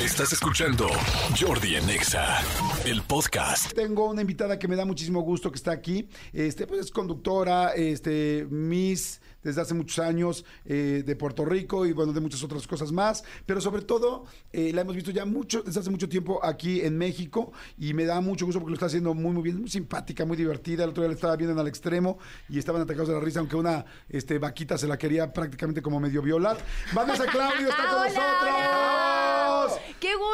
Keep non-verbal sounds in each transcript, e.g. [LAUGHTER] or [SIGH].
Estás escuchando Jordi en Exa, el podcast. Tengo una invitada que me da muchísimo gusto que está aquí. Este, pues es conductora, este, Miss desde hace muchos años eh, de Puerto Rico y bueno, de muchas otras cosas más. Pero sobre todo, eh, la hemos visto ya mucho, desde hace mucho tiempo aquí en México y me da mucho gusto porque lo está haciendo muy, muy bien, muy simpática, muy divertida. El otro día le estaba viendo en al extremo y estaban atacados de la risa, aunque una este, vaquita se la quería prácticamente como medio violar. Vanessa Claudio está con Hola, nosotros.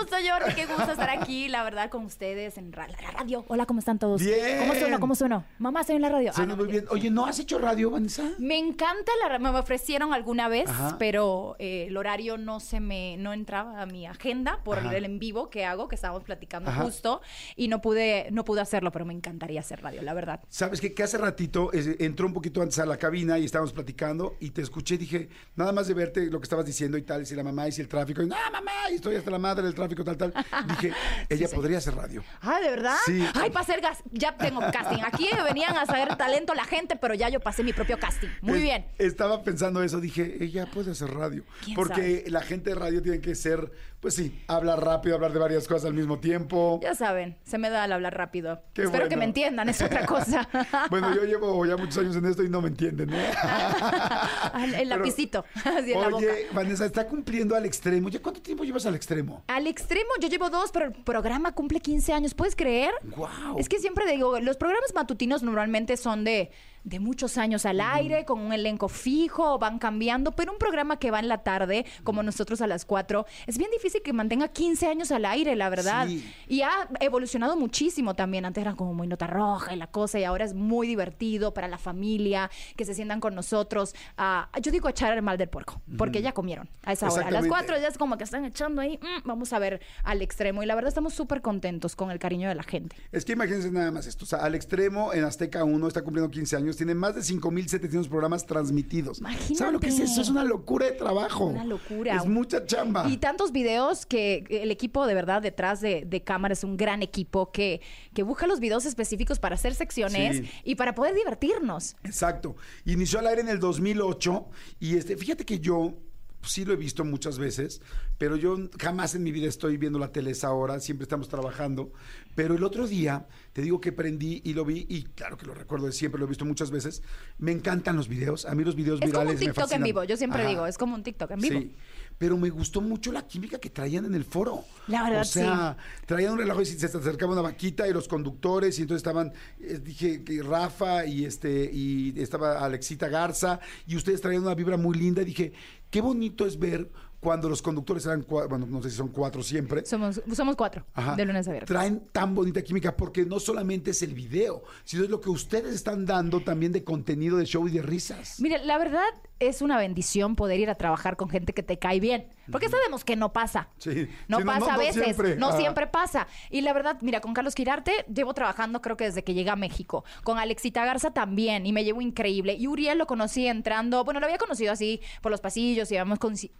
Gusto, Jordi, qué gusto estar aquí, la verdad, con ustedes en la radio. Hola, ¿cómo están todos? Bien. ¿Cómo sueno? ¿Cómo sueno? Mamá, estoy en la radio. Ah, no, muy bien. Oye, ¿no has hecho radio, Vanessa? Me encanta la ra- me ofrecieron alguna vez, Ajá. pero eh, el horario no se me no entraba a mi agenda por Ajá. el en vivo que hago, que estábamos platicando Ajá. justo y no pude no pude hacerlo, pero me encantaría hacer radio, la verdad. Sabes qué? que hace ratito eh, entró un poquito antes a la cabina y estábamos platicando y te escuché y dije, nada más de verte lo que estabas diciendo y tal, y si la mamá y si el tráfico, y no, mamá, y estoy hasta la madre del tráfico, tal, tal. Dije, [LAUGHS] ella podría hacer radio. Ah, ¿de verdad? Sí. Ay, para hacer gas, ya tengo casting. Aquí venían a saber talento la gente, pero ya yo pasé mi propio casting. Muy Es- bien. Estaba pensando eso, dije, ella puede hacer radio. ¿Quién Porque la gente de radio tiene que ser, pues sí, hablar rápido, hablar de varias cosas al mismo tiempo. Ya saben, se me da al hablar rápido. Qué Espero bueno. que me entiendan, es otra cosa. [LAUGHS] Bueno, yo llevo ya muchos años en esto y no me entienden, ¿eh? [LAUGHS] El Pero, lapicito, [LAUGHS] así en la boca. Oye, Vanessa, está cumpliendo al extremo. ¿Ya cuánto tiempo llevas al extremo? Al extremo, yo llevo dos, pero el programa cumple 15 años. ¿Puedes creer? Guau. Es que siempre digo, los programas matutinos normalmente son de, de muchos años al aire, con un elenco fijo, van cambiando, pero un programa que va en la tarde, como nosotros a las 4, es bien difícil que mantenga 15 años al aire, la verdad. Sí. Y ha evolucionado muchísimo también. Antes era como muy nota roja y la cosa, y ahora es muy divertido para la familia, que se sientan con nosotros. a- yo digo echar el mal del puerco, porque ya comieron a esa hora. A las Exactamente. 4 ya es como que están echando ahí, mm, vamos a ver al extremo. Y la verdad estamos súper contentos con el cariño de la gente. Es que imagínense nada más esto. O sea, al extremo en Azteca 1 está cumpliendo 15 años, tiene más de 5.700 programas transmitidos. Imagínate. ¿Saben lo que es eso? Es una locura de trabajo. Una locura. Es mucha chamba. Y tantos videos que el equipo de verdad detrás de, de cámara es un gran equipo que, que busca los videos específicos para hacer secciones Sí. y para poder divertirnos. Exacto. Inició al aire en el 2008 y este, fíjate que yo pues, sí lo he visto muchas veces, pero yo jamás en mi vida estoy viendo la tele esa hora, siempre estamos trabajando. Pero el otro día, te digo que prendí y lo vi, y claro que lo recuerdo de siempre, lo he visto muchas veces. Me encantan los videos, a mí los videos Es como virales un me TikTok en vivo, yo siempre Ajá. digo, es como un TikTok en vivo. Sí, pero me gustó mucho la química que traían en el foro. La verdad, O sea, traían un relajo y se acercaba una vaquita y los conductores, y entonces estaban, eh, dije Rafa y este, y estaba Alexita Garza, y ustedes traían una vibra muy linda, y dije, qué bonito es ver cuando los conductores eran cuatro, bueno, no sé si son cuatro siempre. Somos, somos cuatro, Ajá. de lunes a viernes. Traen tan bonita química porque no solamente es el video, sino es lo que ustedes están dando también de contenido de show y de risas. Mire, la verdad es una bendición poder ir a trabajar con gente que te cae bien. Porque sabemos que no pasa. Sí. No Sí, pasa no, a no veces. siempre. No Ajá. siempre pasa. Y la verdad, mira, con Carlos Quirarte llevo trabajando creo que desde que llegué a México. Con Alexita Garza también. Y me llevo increíble. Y Uriel lo conocí entrando. Bueno, lo había conocido así por los pasillos y habíamos coinci-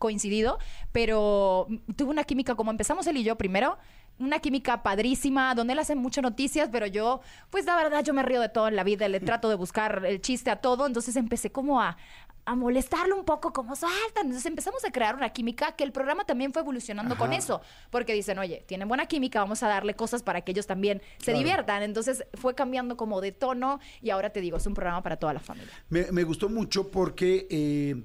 Pero tuve una química como empezamos él y yo primero. Una química padrísima, donde él hace muchas noticias, pero yo, pues la verdad, yo me río de todo en la vida, le trato de buscar el chiste a todo, entonces empecé como a, a molestarlo un poco, como saltan. Entonces empezamos a crear una química que el programa también fue evolucionando con eso, porque dicen, oye, tienen buena química, vamos a darle cosas para que ellos también se Claro. diviertan. Entonces fue cambiando como de tono y ahora te digo, es un programa para toda la familia. Me, me gustó mucho porque eh,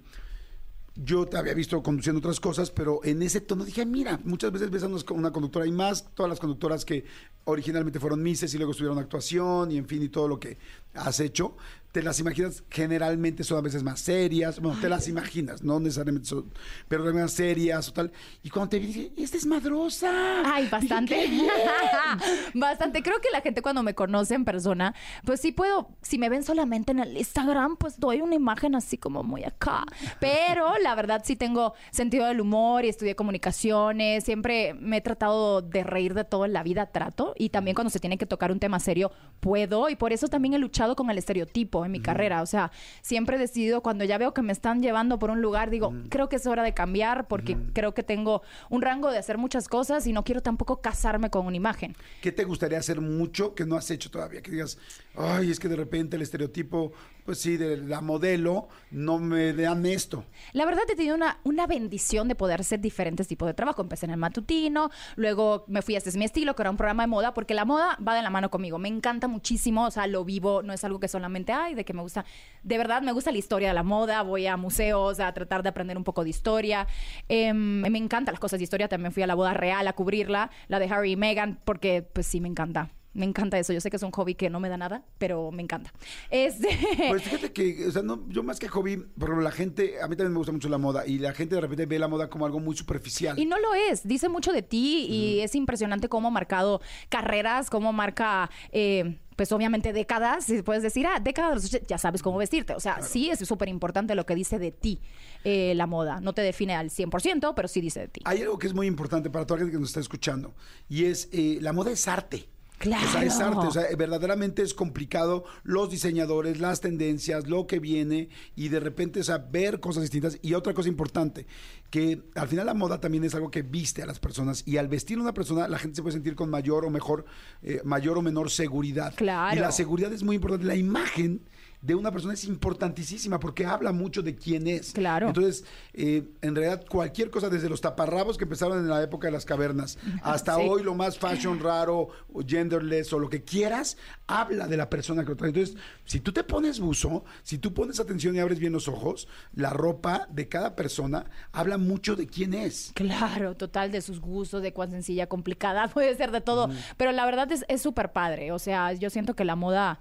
yo te había visto conduciendo otras cosas, pero en ese tono dije, mira, muchas veces ves a una conductora y más, todas las conductoras que originalmente fueron Misses y luego estuvieron actuación y en fin y todo lo que has hecho, te las imaginas generalmente son a veces más serias, bueno, te las imaginas, no necesariamente son, pero también más serias o tal. Y cuando te vi dije, esta es madrosa. Ay, bastante. [LAUGHS] Bastante. Creo que la gente cuando me conoce en persona, pues sí puedo, si me ven solamente en el Instagram, pues doy una imagen así como muy acá. Pero la verdad sí tengo sentido del humor y estudié comunicaciones. Siempre me he tratado de reír de todo en la vida, trato. Y también cuando se tiene que tocar un tema serio, puedo. Y por eso también he luchado con el estereotipo en mi carrera. O sea, siempre he decidido cuando ya veo que me están llevando por un lugar, digo, creo que es hora de cambiar porque creo que tengo un rango de hacer muchas cosas y no quiero tampoco casarme con una imagen. ¿Qué te gustaría hacer mucho que no has hecho todavía? Que digas, ay, es que de repente el estereotipo pues sí, de la modelo, no me dan esto. La verdad he tenido una, una bendición de poder hacer diferentes tipos de trabajo. Empecé en el matutino, luego me fui a Este es mi estilo, que era un programa de moda, porque la moda va de la mano conmigo. Me encanta muchísimo, o sea, lo vivo, no es algo que solamente hay, de que me gusta. De verdad, me gusta la historia de la moda, voy a museos a tratar de aprender un poco de historia. Em, me encantan las cosas de historia, también fui a la boda real a cubrirla, la de Harry y Meghan, porque pues sí, me encanta. Me encanta eso. Yo sé que es un hobby que no me da nada, pero me encanta. Este... [LAUGHS] Pues fíjate que, o sea, no, yo más que hobby, por ejemplo, la gente, a mí también me gusta mucho la moda y la gente de repente ve la moda como algo muy superficial. Y no lo es, dice mucho de ti y es impresionante cómo ha marcado carreras, cómo marca... eh, pues obviamente décadas, y puedes decir, ah, décadas, de los 80, ya sabes cómo vestirte. O sea, sí es súper importante lo que dice de ti eh, la moda. No te define al 100%, pero sí dice de ti. Hay algo que es muy importante para toda la gente que nos está escuchando y es, eh, la moda es arte. Claro. O sea, es arte, o sea, verdaderamente es complicado los diseñadores, las tendencias, lo que viene y de repente, o sea, ver cosas distintas. Y otra cosa importante, que al final la moda también es algo que viste a las personas y al vestir a una persona la gente se puede sentir con mayor o mejor, eh, mayor o menor seguridad. Claro. Y la seguridad es muy importante. La imagen de una persona es importantísima porque habla mucho de quién es. Claro. Entonces, eh, en realidad, cualquier cosa, desde los taparrabos que empezaron en la época de las cavernas [LAUGHS] hasta Sí. hoy, lo más fashion raro, o genderless o lo que quieras, habla de la persona que lo trae. Entonces, si tú te pones buzo, si tú pones atención y abres bien los ojos, la ropa de cada persona habla mucho de quién es. Claro, total, de sus gustos, de cuán sencilla, complicada, [LAUGHS] puede ser de todo. Pero la verdad es es súper padre. O sea, yo siento que la moda.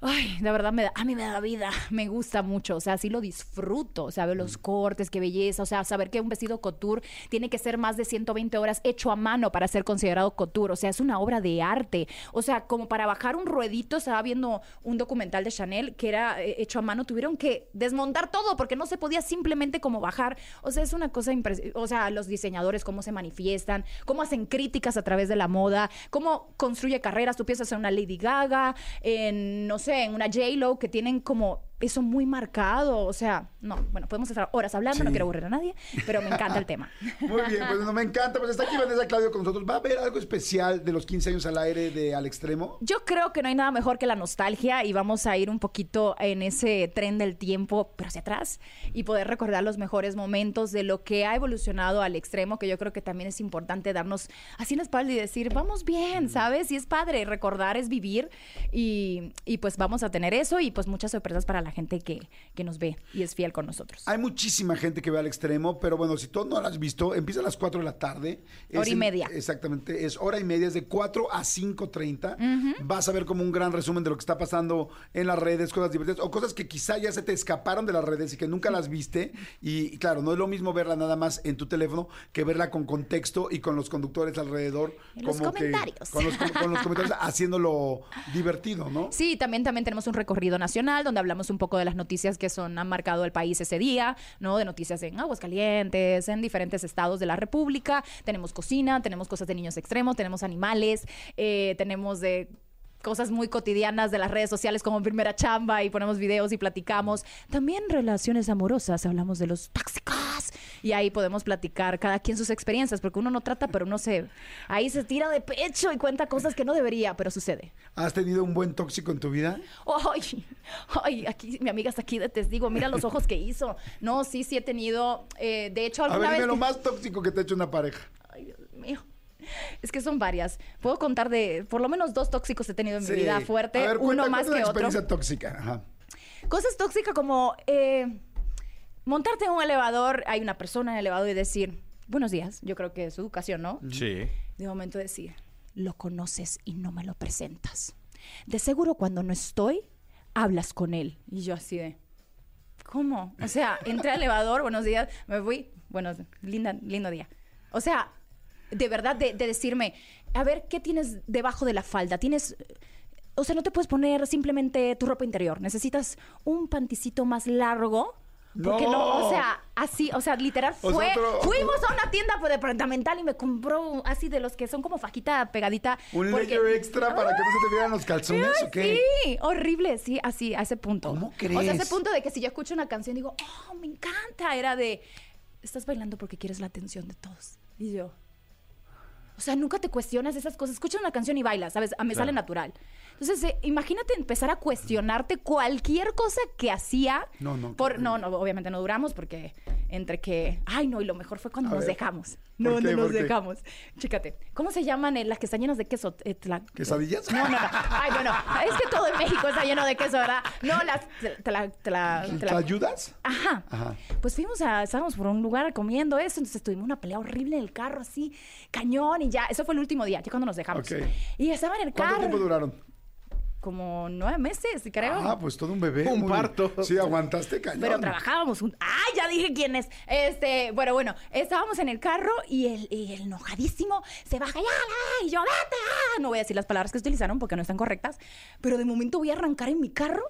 Ay, de verdad me da, a mí me da vida, me gusta mucho, o sea, sí lo disfruto, o sea, ver los cortes, qué belleza, o sea, saber que un vestido couture tiene que ser más de 120 horas hecho a mano para ser considerado couture, o sea, es una obra de arte, o sea, como para bajar un ruedito, estaba viendo un documental de Chanel que era eh, hecho a mano, tuvieron que desmontar todo porque no se podía simplemente como bajar, o sea, es una cosa impresionante, o sea, los diseñadores, cómo se manifiestan, cómo hacen críticas a través de la moda, cómo construye carreras, tú piensas en una Lady Gaga, en, no sé, en una J-Lo, que tienen como eso muy marcado, o sea, no, bueno, podemos estar horas hablando, no quiero aburrir a nadie, pero me encanta el tema. [LAUGHS] Muy bien, pues no me encanta. Pues está aquí Vanessa Claudio con nosotros. ¿Va a haber algo especial de los 15 años al aire de Al Extremo? Yo creo que no hay nada mejor que la nostalgia y vamos a ir un poquito en ese tren del tiempo, pero hacia atrás, y poder recordar los mejores momentos de lo que ha evolucionado al extremo, que yo creo que también es importante darnos así en la espalda y decir, vamos bien, ¿sabes? Y es padre, recordar es vivir y, y pues vamos a tener eso y pues muchas sorpresas para la gente que, que nos ve y es fiel con nosotros. Hay muchísima gente que ve al extremo, pero bueno, si tú no lo has visto, empieza a las 4 de la tarde. Es Hora y en- media. exactamente, es hora y media, es de 4 a 5.30. Vas a ver como un gran resumen de lo que está pasando en las redes, cosas divertidas, o cosas que quizá ya se te escaparon de las redes y que nunca las viste. Y, y claro, no es lo mismo verla nada más en tu teléfono que verla con contexto y con los conductores alrededor. En los como que- comentarios. con, los, con los comentarios haciéndolo divertido, ¿no? Sí, también, también tenemos un recorrido nacional donde hablamos un poco de las noticias que son, han marcado el país ese día, ¿no? De noticias en Aguascalientes, en diferentes estados de la República. Tenemos cocina, tenemos cosas de niños extremos, tenemos animales, eh, tenemos de cosas muy cotidianas de las redes sociales como primera chamba y ponemos videos y platicamos. También relaciones amorosas, hablamos de los tóxicos y ahí podemos platicar cada quien sus experiencias porque uno no trata, pero uno se ahí se tira de pecho y cuenta cosas que no debería, pero sucede. ¿Has tenido un buen tóxico en tu vida? Ay, ay, aquí mi amiga está aquí de testigo. Mira los ojos que hizo. No, sí, sí he tenido. eh, de hecho, A alguna ver, dime vez. lo que- más tóxico que te ha hecho una pareja. Ay, Dios mío. Es que son varias. Puedo contar de por lo menos dos tóxicos he tenido en Sí. mi vida fuerte, A ver, uno cuenta- más que una otro. experiencia tóxica. Ajá. Cosas tóxicas como eh, montarte en un elevador, hay una persona en el elevador y decir, buenos días. Yo creo que es educación, ¿no? Sí. De momento decir, lo conoces y no me lo presentas. De seguro cuando no estoy, hablas con él. Y yo así de, ¿cómo? O sea, entré al elevador, buenos días, me fui, bueno, linda, lindo día. O sea, de verdad, de, de decirme, a ver, ¿qué tienes debajo de la falda? Tienes... O sea, no te puedes poner simplemente tu ropa interior. Necesitas un panticito más largo. Porque no, ¡No! o sea, así, o sea, literal O sea, fuimos a una tienda departamental y me compró así de los que son como fajita pegadita. ¿Un porque- layer extra para que no se te vieran los calzones o qué? Sí, horrible, sí, así, a ese punto. ¿Cómo O sea, a crees? ese punto de que si yo escucho una canción digo, oh, me encanta. Era de, estás bailando porque quieres la atención de todos. Y yo, O sea, nunca te cuestionas esas cosas. Escuchas una canción y bailas, ¿sabes? A me sale natural. Entonces, eh, imagínate empezar a cuestionarte cualquier cosa que hacía. No, no, Por, no, no, obviamente no duramos porque entre que. Ay, no, y lo mejor fue cuando A nos ver. dejamos. ¿Por No, qué? no nos dejamos. Chécate. ¿Cómo se llaman eh, las que están llenas de queso? Eh, ¿Quesadillas? No, no, no. Ay, bueno, es que todo en México está lleno de queso, ¿verdad? No, las. Te la. Te la, te ¿Te la- ayudas? Ajá. Ajá. Pues fuimos a, estábamos por un lugar comiendo eso, entonces tuvimos una pelea horrible en el carro, así, cañón, y ya, eso fue el último día, ya cuando nos dejamos. Ok. Y estaba en el ¿Cuánto carro. tiempo duraron? Como nueve meses, creo. Ah, pues todo un bebé. Un muy- parto. Sí, aguantaste cañón. Pero trabajábamos un... ¡Ay, ya dije quién es! Este, bueno, bueno, estábamos en el carro y el, y el enojadísimo se baja ya, ya, y yo, vete, ah". No voy a decir las palabras que utilizaron porque no están correctas, pero de momento voy a arrancar en mi carro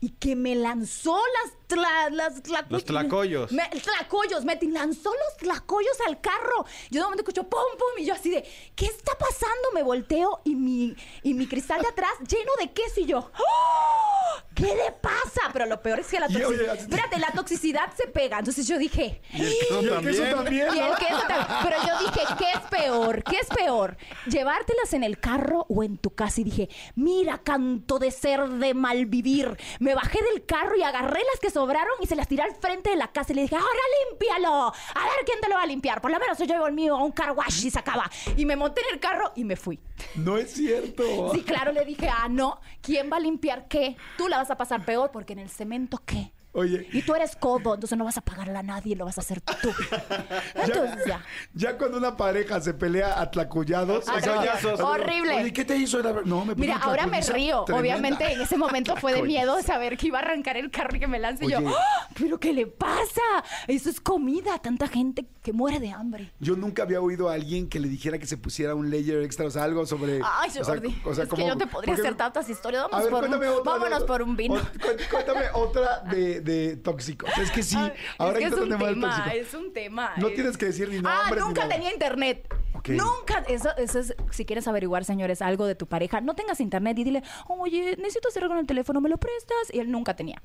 y que me lanzó las... tla- las Los tlacoyos. Me, tlacoyos, me lanzó los tlacoyos al carro. Yo de momento escucho pum, pum, y yo así de, ¿qué está pasando? Me volteo y mi, y mi cristal de atrás [LAUGHS] lleno de queso y yo, ¡Oh! ¿qué le pasa? Pero lo peor es que la [LAUGHS] toxicidad, espérate, la toxicidad se pega. Entonces yo dije, Y el queso Y el también. queso también. y el ¿no? queso también. Pero yo dije, ¿qué es peor? ¿Qué es peor? ¿Llevártelas en el carro o en tu casa? Y dije, mira, canto de ser de malvivir. Me bajé del carro y agarré las que sobraron y se las tiré al frente de la casa y le dije, ahora límpialo. A ver quién te lo va a limpiar. Por lo menos yo llevo el mío a un car wash y se acaba. Y me monté en el carro y me fui. No es cierto. Sí, claro, le dije, ah, no, ¿quién va a limpiar qué? Tú la vas a pasar peor porque en el cemento qué. Oye, Y tú eres codo, entonces no vas a pagarle a nadie, lo vas a hacer tú. [LAUGHS] Entonces ya. ya cuando una pareja se pelea a tlacullados. Ah, o sea, horrible. Oye, ¿qué te hizo? Era- No, me Mira, ahora me río. tremenda. Obviamente en ese momento fue de miedo saber que iba a arrancar el carro y que me lance. Y yo, Oye. ¡Ah! ¿pero qué le pasa? Eso es comida. Tanta gente que muere de hambre. Yo nunca había oído a alguien que le dijera que se pusiera un layer extra, o sea, algo sobre. Ay, o sea, Jordi. o sea, es como- que yo te podría porque- hacer tantas historias. A Vamos ver, por un, otra. vámonos por un vino. o- cuéntame otra de, [LAUGHS] de tóxico. O sea, es que sí, [LAUGHS] ahora es que es un tema es un tema. No es- tienes que decir ni Ah, nombres ni nunca nada. tenía internet. Ok. Nunca. Eso, eso es, si quieres averiguar, señores, algo de tu pareja, no tengas internet y dile, oye, necesito hacer algo en el teléfono, ¿me lo prestas? Y él nunca tenía.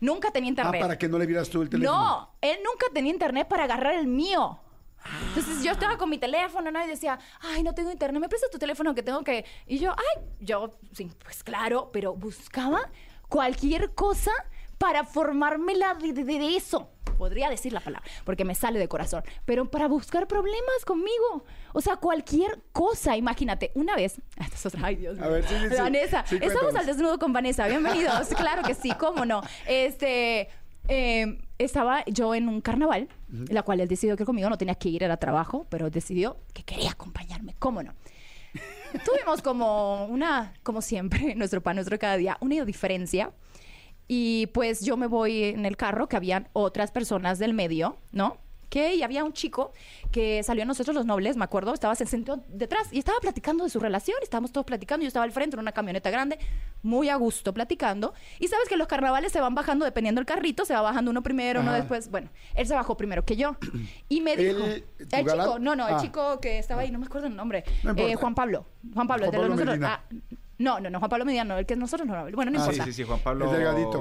Nunca tenía Ah, internet. para que no le vieras tú el teléfono. No, él nunca tenía internet para agarrar el mío. Entonces yo estaba con mi teléfono, ¿no? Y decía, ay, no tengo internet, ¿me prestas tu teléfono que tengo que...? Y yo, ay, yo, sí, pues claro, pero buscaba cualquier cosa para formármela de, de- de eso. Podría decir la palabra, porque me sale de corazón. Pero para buscar problemas conmigo. O sea, cualquier cosa, imagínate. Una vez... [LAUGHS] Ay, Dios mío. A ver, sí, sí. Vanessa, Sí, estamos al desnudo con Vanessa. Bienvenidos. [LAUGHS] claro que sí, cómo no. Este... eh, estaba yo en un carnaval, la cual él decidió que conmigo no tenía que ir, era trabajo, pero decidió que quería acompañarme, ¿cómo no? [LAUGHS] Tuvimos como una, como siempre, nuestro pan, nuestro cada día, una diferencia. Y pues yo me voy en el carro, que habían otras personas del medio, ¿no? Que y había un chico que salió a nosotros los nobles, me acuerdo, estaba se sentó detrás y estaba platicando de su relación, estábamos todos platicando, yo estaba al frente en una camioneta grande, muy a gusto platicando. Y sabes que los carnavales se van bajando dependiendo del carrito, se va bajando uno primero, uno después. Bueno, él se bajó primero que yo. Y me dijo, ¿Él, tu el chico, no, no, el Ah. chico que estaba ahí, no me acuerdo el nombre, No. Eh, Juan Pablo, Juan Pablo, de los nosotros. Ah, no, no, no, Juan Pablo Mediano, el que nosotros no, bueno, no Ah, Sí, importa. sí, sí, Juan Pablo El delgadito.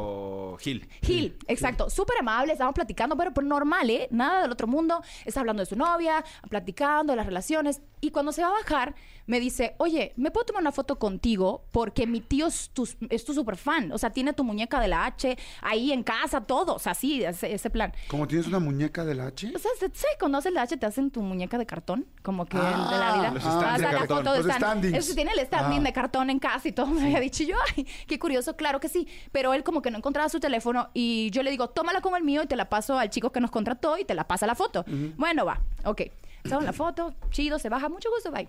Gil. Gil, exacto, súper amable, estábamos platicando, pero por normal, ¿eh? Nada del otro mundo, está hablando de su novia, platicando de las relaciones, y cuando se va a bajar, me dice, oye, ¿me puedo tomar una foto contigo? Porque mi tío es tu, es tu super fan, o sea, tiene tu muñeca de la H ahí en casa, todo, o sea, sí, ese, ese plan. Como tienes una muñeca del H. O sea, ¿se- ¿se conoce el H? ¿Te hacen tu muñeca de cartón? Como que Ah, de la vida. los Ah, de la cartón. foto de Los stand. standings. Eso tiene el standing Ah. de cartón en casa y todo. Me había dicho yo, ay, qué curioso, claro que sí. Pero él como que no encontraba su teléfono y yo le digo, tómala con el mío y te la paso al chico que nos contrató y te la pasa la foto. Bueno, va, ok. En la foto, chido, se baja, mucho gusto, bye.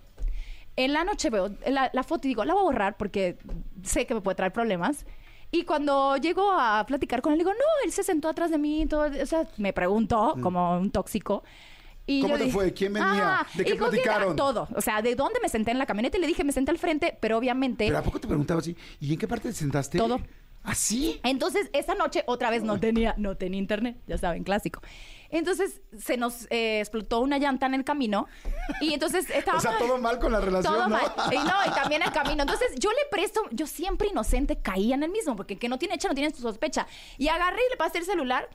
En la noche veo la, la foto y digo, la voy a borrar porque sé que me puede traer problemas. Y cuando llego a platicar con él, digo, no, él se sentó atrás de mí, todo, o sea, me preguntó como un tóxico. Y ¿Cómo yo te dije, fue? ¿Quién venía? ¿De qué ¿y platicaron? Todo. O sea, ¿de dónde me senté en la camioneta? Y le dije, me senté al frente, pero obviamente... Pero ¿a poco te preguntaba así? ¿Y en qué parte te sentaste? Todo. ¿Así? Entonces, esa noche otra vez no tenía, no tenía internet, ya saben, clásico. Entonces, se nos eh, explotó una llanta en el camino y entonces [LAUGHS] estaba... O sea, todo mal con la relación, Todo ¿no? mal. Y no, y también el camino. Entonces, yo le presto, yo siempre inocente caía en el mismo, porque el que no tiene hecha no tiene su sospecha. Y agarré y le pasé el celular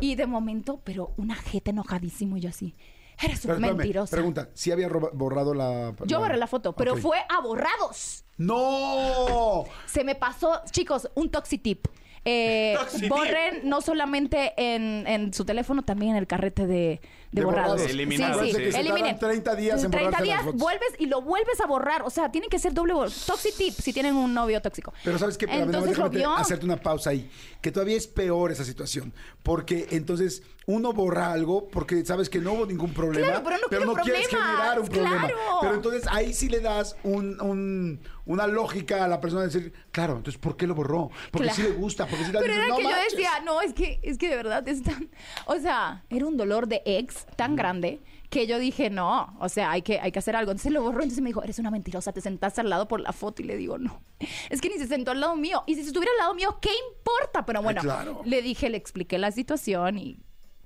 y de momento, pero una jeta enojadísimo y yo así... Eres espérame, mentirosa. Pregunta, ¿sí había borrado la... Yo borré la foto, pero fue a borrados. ¡No! Se me pasó, chicos, un toxitip. Eh, [LAUGHS] Toxitip. borren no solamente en, en su teléfono, también en el carrete de, de De borrados. borrados. Eliminar, sí, sí. sí. Que se Eliminen. tardan 30 días en 30 borrarse días las vuelves y lo vuelves a borrar. O sea, tiene que ser doble bor- toxitip si tienen un novio tóxico. Pero sabes más entonces déjame vio. hacerte una pausa ahí. Que todavía es peor esa situación. Porque entonces uno borra algo porque sabes que no hubo ningún problema. Claro, pero no quieres generar un problema. claro. Pero entonces ahí sí le das un, un- una lógica a la persona de decir, claro, entonces ¿por qué lo borró? Porque Claro. sí le gusta, porque sí le Pero dices, era "No que manches". yo decía, no, es que, es que de verdad es tan. O sea, era un dolor de ex tan grande que yo dije, no, o sea, hay que, hay que hacer algo. Entonces lo borró, entonces me dijo, eres una mentirosa, te sentaste al lado por la foto y le digo, no. Es que ni se sentó al lado mío. Y si se estuviera al lado mío, ¿qué importa? Pero bueno, claro. le dije, le expliqué la situación y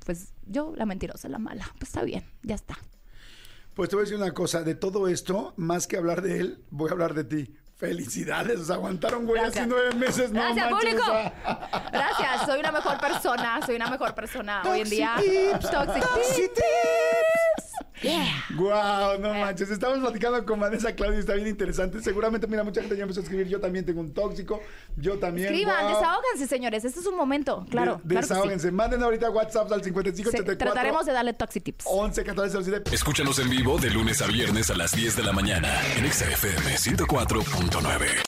pues yo, la mentirosa, la mala. Pues está bien, ya está. Pues te voy a decir una cosa, de todo esto, más que hablar de él, voy a hablar de ti. Felicidades, o sea, aguantaron güey Gracias. nueve meses, no Gracias, manches, público. Gracias, soy una mejor persona, soy una mejor persona [LAUGHS] hoy en día. Toxitips, Toxic Yeah. Guau, no manches. Estamos platicando con Vanessa Claudia, está bien interesante. Seguramente, mira, mucha gente ya empezó a escribir. Yo también tengo un tóxico. Yo también. Escriban, guau. desahóganse, señores. Este es un momento, claro. De- claro sí. Manden ahorita WhatsApp al 55 Sí, 84 trataremos de darle toxitips. 11 14 07. Escúchanos en vivo de lunes a viernes a las 10 de la mañana en Exa FM 104.9.